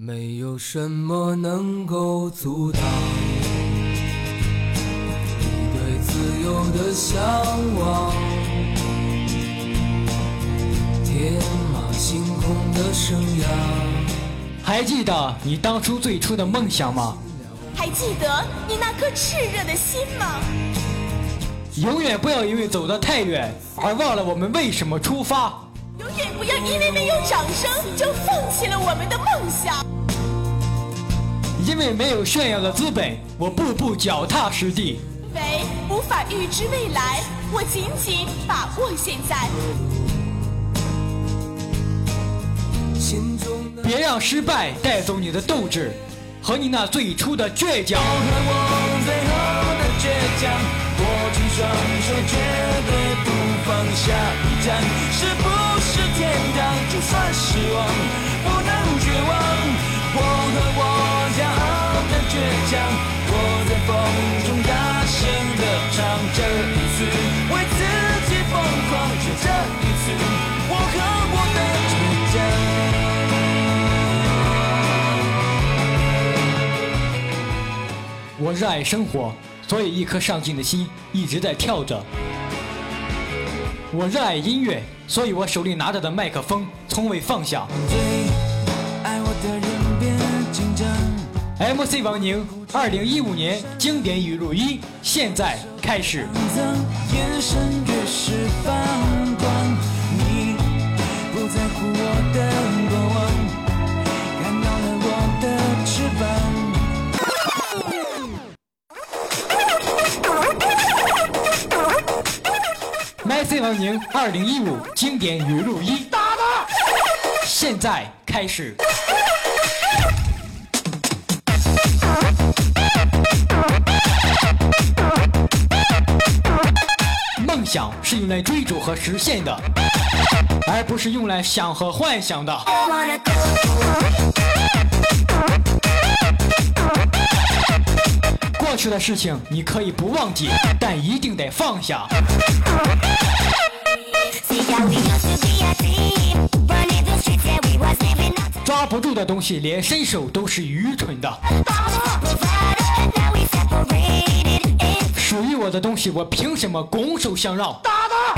没有什么能够阻挡你对自由的向往，天马行空的生涯。还记得你当初最初的梦想吗？还记得你那颗炽热的心吗？永远不要因为走得太远而忘了我们为什么出发。永远不要因为没有掌声就放弃了我们的梦想。因为没有炫耀的资本，我步步脚踏实地。因为无法预知未来，我紧紧把握现在。别让失败带走你的斗志和你那最初的倔强。我最后的倔强，握紧双手，算失望，不能绝望。我和我骄傲的倔强，我在风中大声地唱。这一次为自己疯狂，就这一次，我和我的倔强。我热爱生活，所以一颗上进的心一直在跳着。我热爱音乐，所以我手里拿着的麦克风从未放下。爱我的人别紧张。MC 王宁，二零一五年经典语录一，现在开始。眼神越是，你不在乎我的二零一五经典语录一！现在开始。梦想是用来追逐和实现的，而不是用来想和幻想的。过去的事情你可以不忘记，但一定得放下。抓不住的东西，连伸手都是愚蠢的。属于我的东西，我凭什么拱手相让？打他！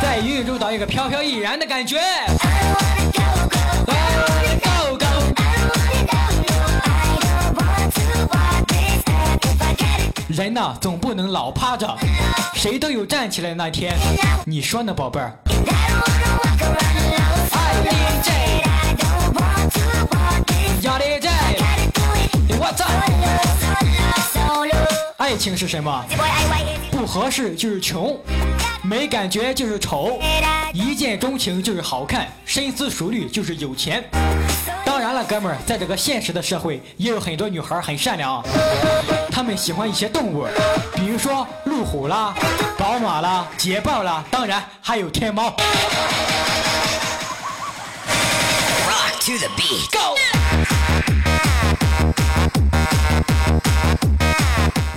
在云雨中找一个飘飘逸然的感觉。人呢，总不能老趴着，谁都有站起来的那天。你说呢，宝贝儿？爱情是什么？不合适就是穷，没感觉就是丑，一见钟情就是好看，深思熟虑就是有钱。当然了，哥们儿，在这个现实的社会，也有很多女孩很善良，她们喜欢一些动物，比如说路虎啦、宝马啦、捷豹啦，当然还有天猫。Rock to the beat. Go！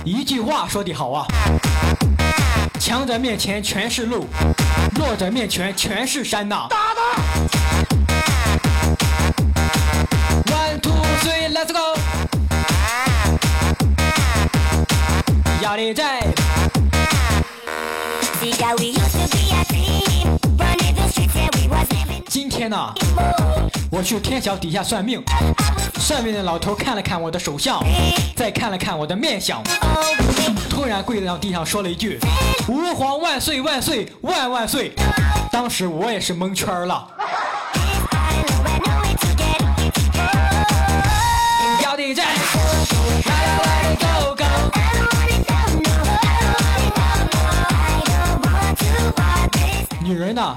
一句话说得好啊，强者面前全是路，弱者面前全是山呐。打他！One two three let's go！压力在，今天呢，我去天桥底下算命，算命的老头看了看我的手相，再看了看我的面相，突然跪在地上说了一句：“吾皇万岁万岁万万岁！”当时我也是蒙圈了。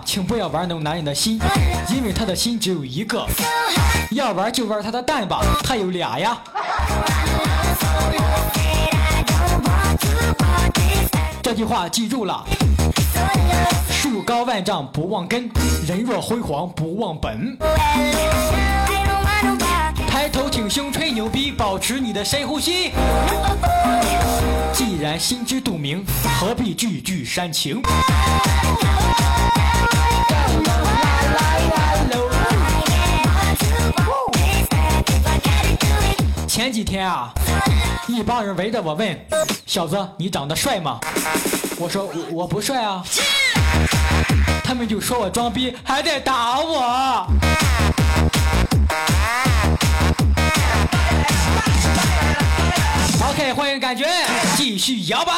请不要玩弄男人的心，因为他的心只有一个。要玩就玩他的蛋吧，他有俩呀。这句话记住了：树高万丈不忘根，人若辉煌不忘本。抬头挺胸吹牛逼，保持你的深呼吸。既然心知肚明，何必句句煽情？前几天啊，一帮人围着我问：“小子，你长得帅吗？”我说：“我我不帅啊。”他们就说我装逼，还得打我。OK，欢迎感觉，继续摇摆。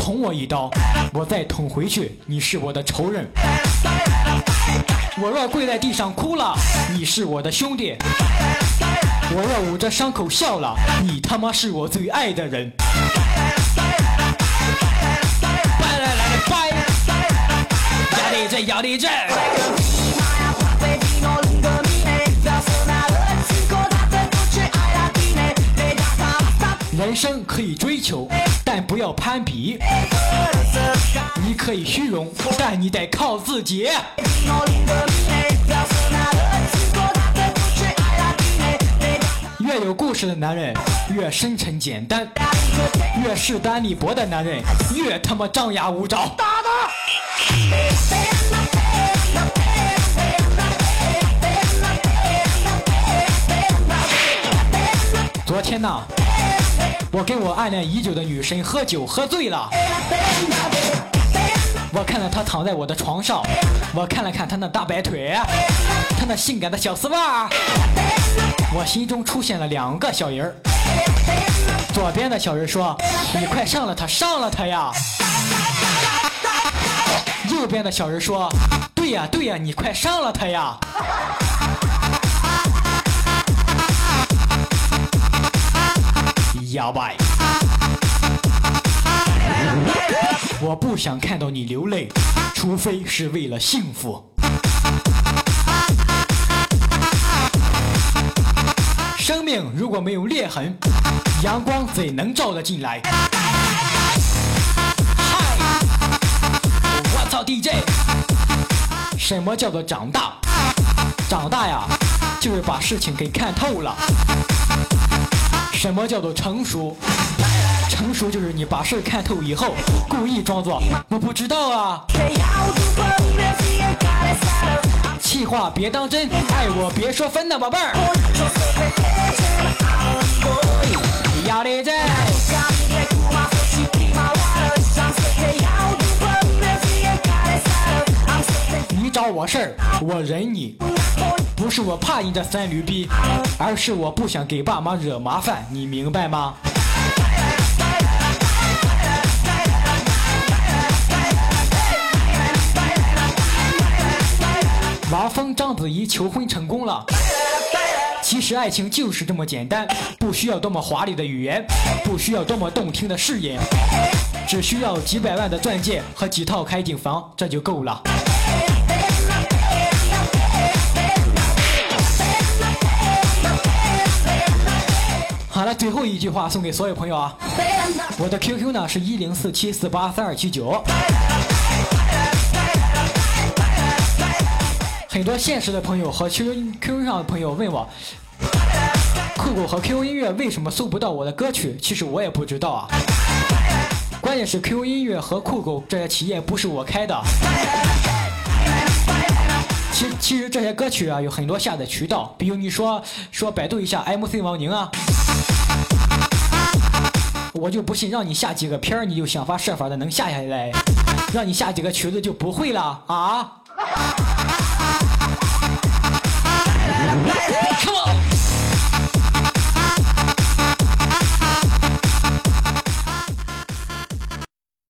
捅我一刀，我再捅回去，你是我的仇人。我若跪在地上哭了，你是我的兄弟。我若捂着伤口笑了，你他妈是我最爱的人。来来的拜，压力这压力这。人生可以追求，但不要攀比。你可以虚荣，但你得靠自己。越有故事的男人越深沉简单，越势单力薄的男人越他妈张牙舞爪。打他！昨天呢，我跟我暗恋已久的女神喝酒，喝醉了。我看到她躺在我的床上，我看了看她那大白腿，她那性感的小丝袜，我心中出现了两个小人儿。左边的小人说：“你快上了她，上了她呀！”右边的小人说：“对呀，对呀，你快上了她呀！”哑巴。我不想看到你流泪，除非是为了幸福。生命如果没有裂痕，阳光怎能照得进来？嗨，我操 DJ！什么叫做长大？长大呀，就是把事情给看透了。什么叫做成熟？成熟就是你把事看透以后，故意装作我不知道啊。气话别当真，爱我别说分，呐宝贝儿。压力在。你找我事儿，我忍你。不是我怕你这三驴逼，而是我不想给爸妈惹麻烦，你明白吗？王峰、章子怡求婚成功了。其实爱情就是这么简单，不需要多么华丽的语言，不需要多么动听的誓言，只需要几百万的钻戒和几套开景房，这就够了。最后一句话送给所有朋友啊！我的 QQ 呢是一零四七四八三二七九。很多现实的朋友和 QQ QQ 上的朋友问我，酷狗和 QQ 音乐为什么搜不到我的歌曲？其实我也不知道啊。关键是 QQ 音乐和酷狗这些企业不是我开的。其其实这些歌曲啊有很多下载渠道，比如你说说百度一下 MC 王宁啊，我就不信让你下几个片儿，你就想方设法的能下下来，让你下几个曲子就不会了啊？Come on.